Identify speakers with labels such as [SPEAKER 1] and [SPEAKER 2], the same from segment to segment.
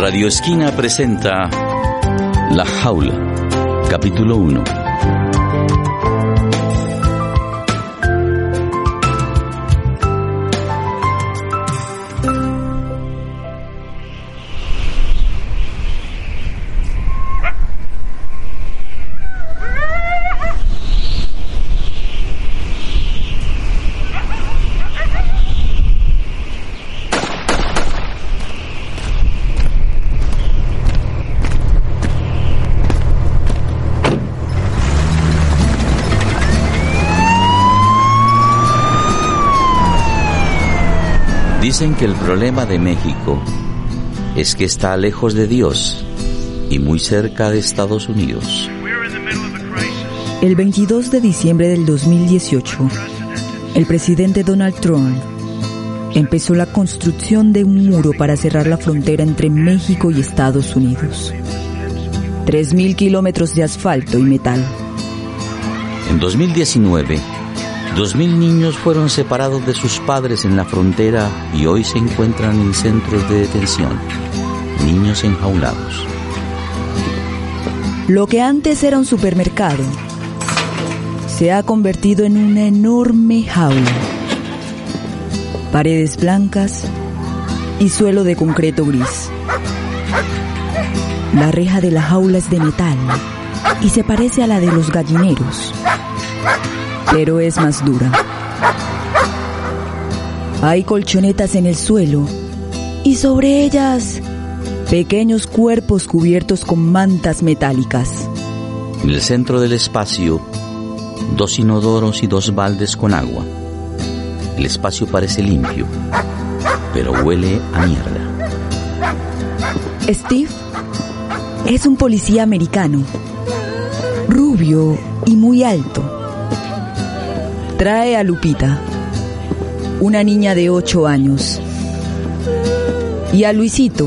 [SPEAKER 1] Radio Esquina presenta La Jaula, capítulo 1. Dicen que el problema de México es que está lejos de Dios y muy cerca de Estados Unidos.
[SPEAKER 2] El 22 de diciembre del 2018, el presidente Donald Trump empezó la construcción de un muro para cerrar la frontera entre México y Estados Unidos. 3.000 kilómetros de asfalto y metal.
[SPEAKER 1] En 2019, Dos mil niños fueron separados de sus padres en la frontera y hoy se encuentran en centros de detención. Niños enjaulados.
[SPEAKER 2] Lo que antes era un supermercado se ha convertido en una enorme jaula. Paredes blancas y suelo de concreto gris. La reja de la jaula es de metal y se parece a la de los gallineros pero es más dura. Hay colchonetas en el suelo y sobre ellas pequeños cuerpos cubiertos con mantas metálicas.
[SPEAKER 1] En el centro del espacio, dos inodoros y dos baldes con agua. El espacio parece limpio, pero huele a mierda.
[SPEAKER 2] Steve es un policía americano, rubio y muy alto trae a Lupita, una niña de 8 años, y a Luisito,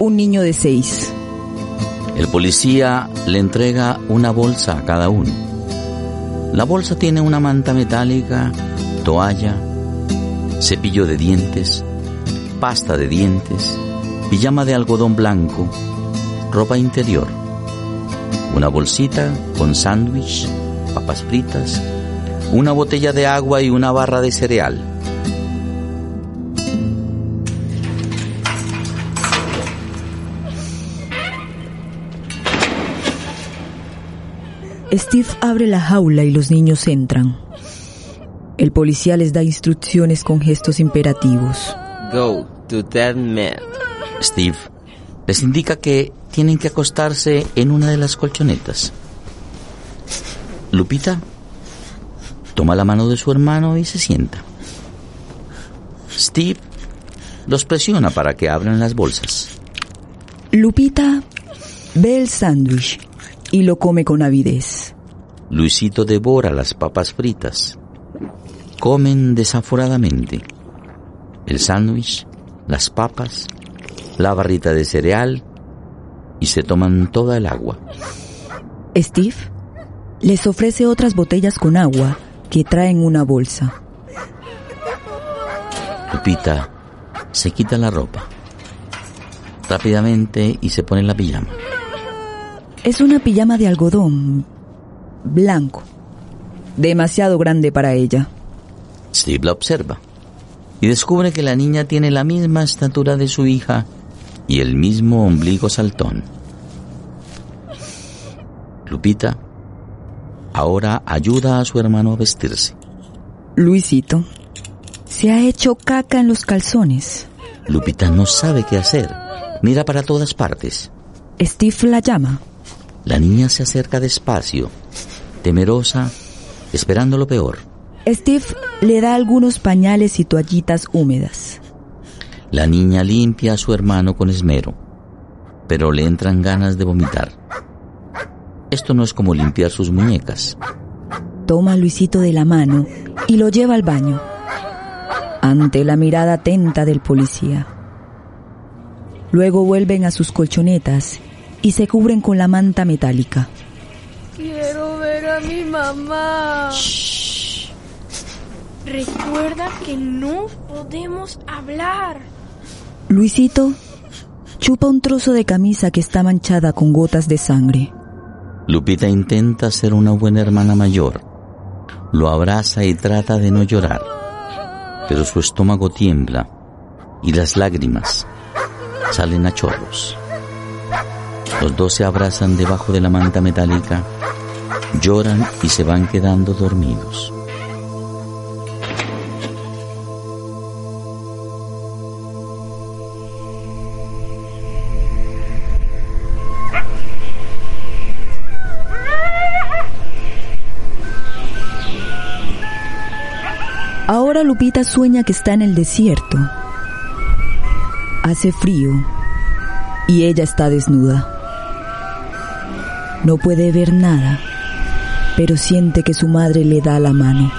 [SPEAKER 2] un niño de 6.
[SPEAKER 1] El policía le entrega una bolsa a cada uno. La bolsa tiene una manta metálica, toalla, cepillo de dientes, pasta de dientes, pijama de algodón blanco, ropa interior, una bolsita con sándwich, papas fritas, una botella de agua y una barra de cereal.
[SPEAKER 2] Steve abre la jaula y los niños entran. El policía les da instrucciones con gestos imperativos.
[SPEAKER 3] Go to that man.
[SPEAKER 1] Steve les indica que tienen que acostarse en una de las colchonetas. Lupita toma la mano de su hermano y se sienta. Steve los presiona para que abran las bolsas.
[SPEAKER 2] Lupita ve el sándwich y lo come con avidez.
[SPEAKER 1] Luisito devora las papas fritas. Comen desaforadamente. El sándwich, las papas, la barrita de cereal y se toman toda el agua.
[SPEAKER 2] Steve les ofrece otras botellas con agua que traen una bolsa.
[SPEAKER 1] Lupita se quita la ropa rápidamente y se pone la pijama.
[SPEAKER 2] Es una pijama de algodón blanco, demasiado grande para ella.
[SPEAKER 1] Steve la observa y descubre que la niña tiene la misma estatura de su hija y el mismo ombligo saltón. Lupita Ahora ayuda a su hermano a vestirse.
[SPEAKER 2] Luisito, se ha hecho caca en los calzones.
[SPEAKER 1] Lupita no sabe qué hacer. Mira para todas partes.
[SPEAKER 2] Steve la llama.
[SPEAKER 1] La niña se acerca despacio, temerosa, esperando lo peor.
[SPEAKER 2] Steve le da algunos pañales y toallitas húmedas.
[SPEAKER 1] La niña limpia a su hermano con esmero. pero le entran ganas de vomitar. Esto no es como limpiar sus muñecas.
[SPEAKER 2] Toma a Luisito de la mano y lo lleva al baño, ante la mirada atenta del policía. Luego vuelven a sus colchonetas y se cubren con la manta metálica.
[SPEAKER 4] Quiero ver a mi mamá. Recuerda que no podemos hablar.
[SPEAKER 2] Luisito chupa un trozo de camisa que está manchada con gotas de sangre.
[SPEAKER 1] Lupita intenta ser una buena hermana mayor. Lo abraza y trata de no llorar, pero su estómago tiembla y las lágrimas salen a chorros. Los dos se abrazan debajo de la manta metálica, lloran y se van quedando dormidos.
[SPEAKER 2] Ahora Lupita sueña que está en el desierto. Hace frío y ella está desnuda. No puede ver nada, pero siente que su madre le da la mano.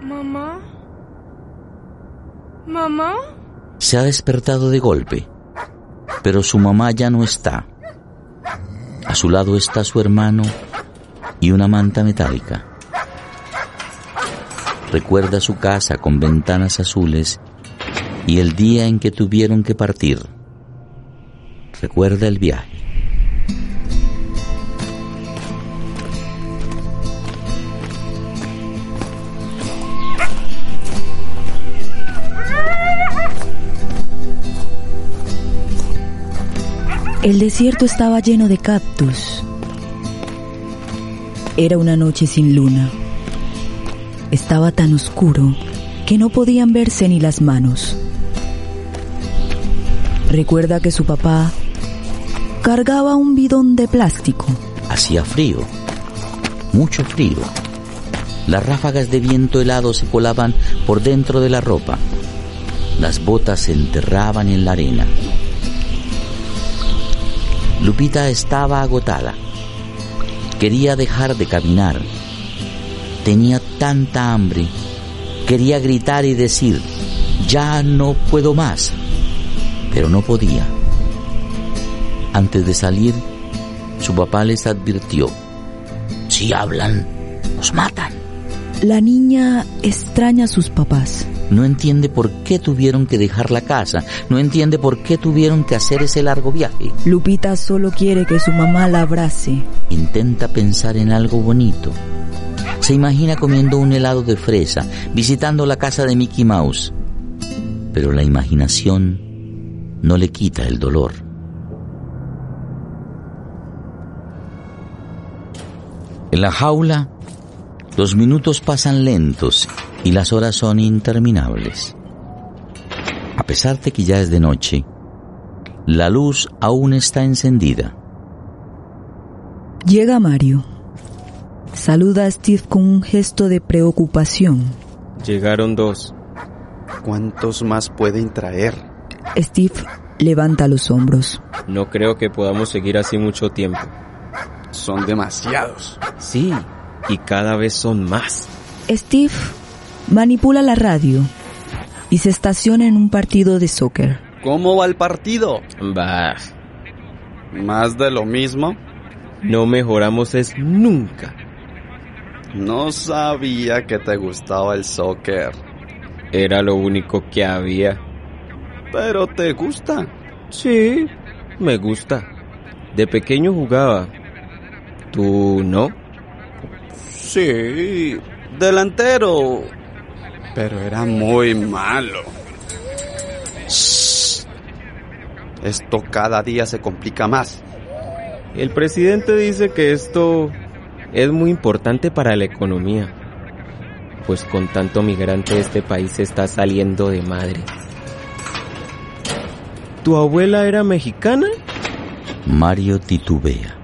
[SPEAKER 4] Mamá. Mamá.
[SPEAKER 1] Se ha despertado de golpe, pero su mamá ya no está. A su lado está su hermano y una manta metálica. Recuerda su casa con ventanas azules y el día en que tuvieron que partir. Recuerda el viaje.
[SPEAKER 2] El desierto estaba lleno de cactus era una noche sin luna. Estaba tan oscuro que no podían verse ni las manos. Recuerda que su papá cargaba un bidón de plástico.
[SPEAKER 1] Hacía frío, mucho frío. Las ráfagas de viento helado se colaban por dentro de la ropa. Las botas se enterraban en la arena. Lupita estaba agotada. Quería dejar de caminar. Tenía tanta hambre. Quería gritar y decir, ya no puedo más. Pero no podía. Antes de salir, su papá les advirtió, si hablan, nos matan.
[SPEAKER 2] La niña extraña a sus papás.
[SPEAKER 1] No entiende por qué tuvieron que dejar la casa, no entiende por qué tuvieron que hacer ese largo viaje.
[SPEAKER 2] Lupita solo quiere que su mamá la abrace.
[SPEAKER 1] Intenta pensar en algo bonito. Se imagina comiendo un helado de fresa, visitando la casa de Mickey Mouse. Pero la imaginación no le quita el dolor. En la jaula, los minutos pasan lentos y las horas son interminables. A pesar de que ya es de noche, la luz aún está encendida.
[SPEAKER 2] Llega Mario. Saluda a Steve con un gesto de preocupación.
[SPEAKER 5] Llegaron dos.
[SPEAKER 6] ¿Cuántos más pueden traer?
[SPEAKER 2] Steve levanta los hombros.
[SPEAKER 5] No creo que podamos seguir así mucho tiempo.
[SPEAKER 6] Son demasiados.
[SPEAKER 5] Sí, y cada vez son más.
[SPEAKER 2] Steve manipula la radio y se estaciona en un partido de soccer.
[SPEAKER 6] ¿Cómo va el partido?
[SPEAKER 5] Bah.
[SPEAKER 6] ¿Más de lo mismo?
[SPEAKER 5] No mejoramos es nunca.
[SPEAKER 6] No sabía que te gustaba el soccer.
[SPEAKER 5] Era lo único que había.
[SPEAKER 6] Pero te gusta.
[SPEAKER 5] Sí, me gusta. De pequeño jugaba. ¿Tú no?
[SPEAKER 6] Sí, delantero. Pero era muy malo. Shh. Esto cada día se complica más.
[SPEAKER 5] El presidente dice que esto es muy importante para la economía. Pues con tanto migrante este país está saliendo de madre. ¿Tu abuela era mexicana?
[SPEAKER 1] Mario titubea.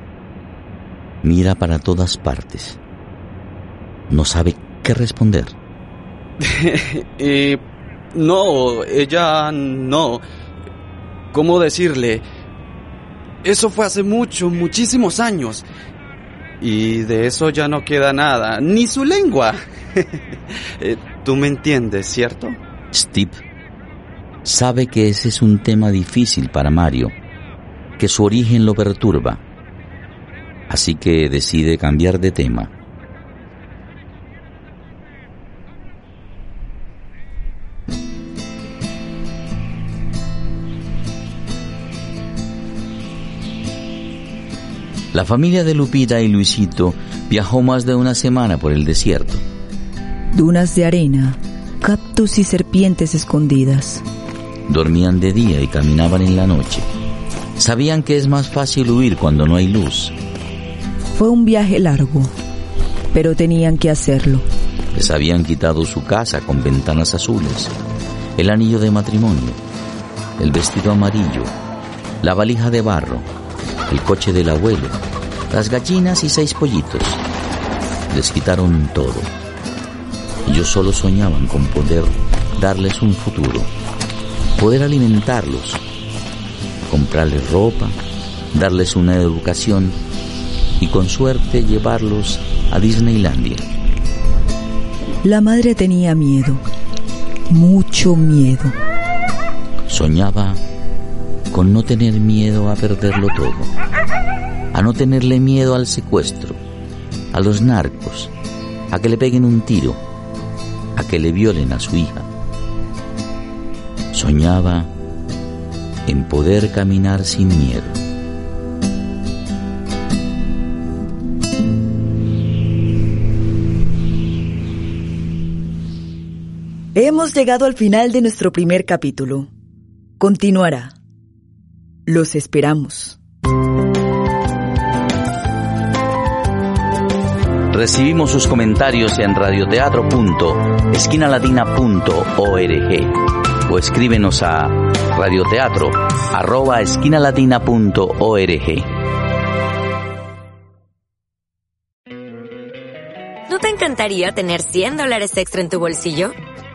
[SPEAKER 1] Mira para todas partes. No sabe qué responder.
[SPEAKER 6] No, ella no. ¿Cómo decirle? Eso fue hace mucho, muchísimos años. Y de eso ya no queda nada, ni su lengua. Eh, Tú me entiendes, ¿cierto?
[SPEAKER 1] Steve sabe que ese es un tema difícil para Mario, que su origen lo perturba. Así que decide cambiar de tema. La familia de Lupita y Luisito viajó más de una semana por el desierto.
[SPEAKER 2] Dunas de arena, cactus y serpientes escondidas.
[SPEAKER 1] Dormían de día y caminaban en la noche. Sabían que es más fácil huir cuando no hay luz.
[SPEAKER 2] Fue un viaje largo, pero tenían que hacerlo.
[SPEAKER 1] Les habían quitado su casa con ventanas azules, el anillo de matrimonio, el vestido amarillo, la valija de barro, el coche del abuelo, las gallinas y seis pollitos. Les quitaron todo. Ellos solo soñaban con poder darles un futuro, poder alimentarlos, comprarles ropa, darles una educación y con suerte llevarlos a Disneylandia.
[SPEAKER 2] La madre tenía miedo, mucho miedo.
[SPEAKER 1] Soñaba con no tener miedo a perderlo todo, a no tenerle miedo al secuestro, a los narcos, a que le peguen un tiro, a que le violen a su hija. Soñaba en poder caminar sin miedo.
[SPEAKER 2] Hemos llegado al final de nuestro primer capítulo. Continuará. Los esperamos.
[SPEAKER 1] Recibimos sus comentarios en radioteatro.esquinalatina.org o escríbenos a radioteatro@esquinalatina.org.
[SPEAKER 7] ¿No te encantaría tener 100 dólares extra en tu bolsillo?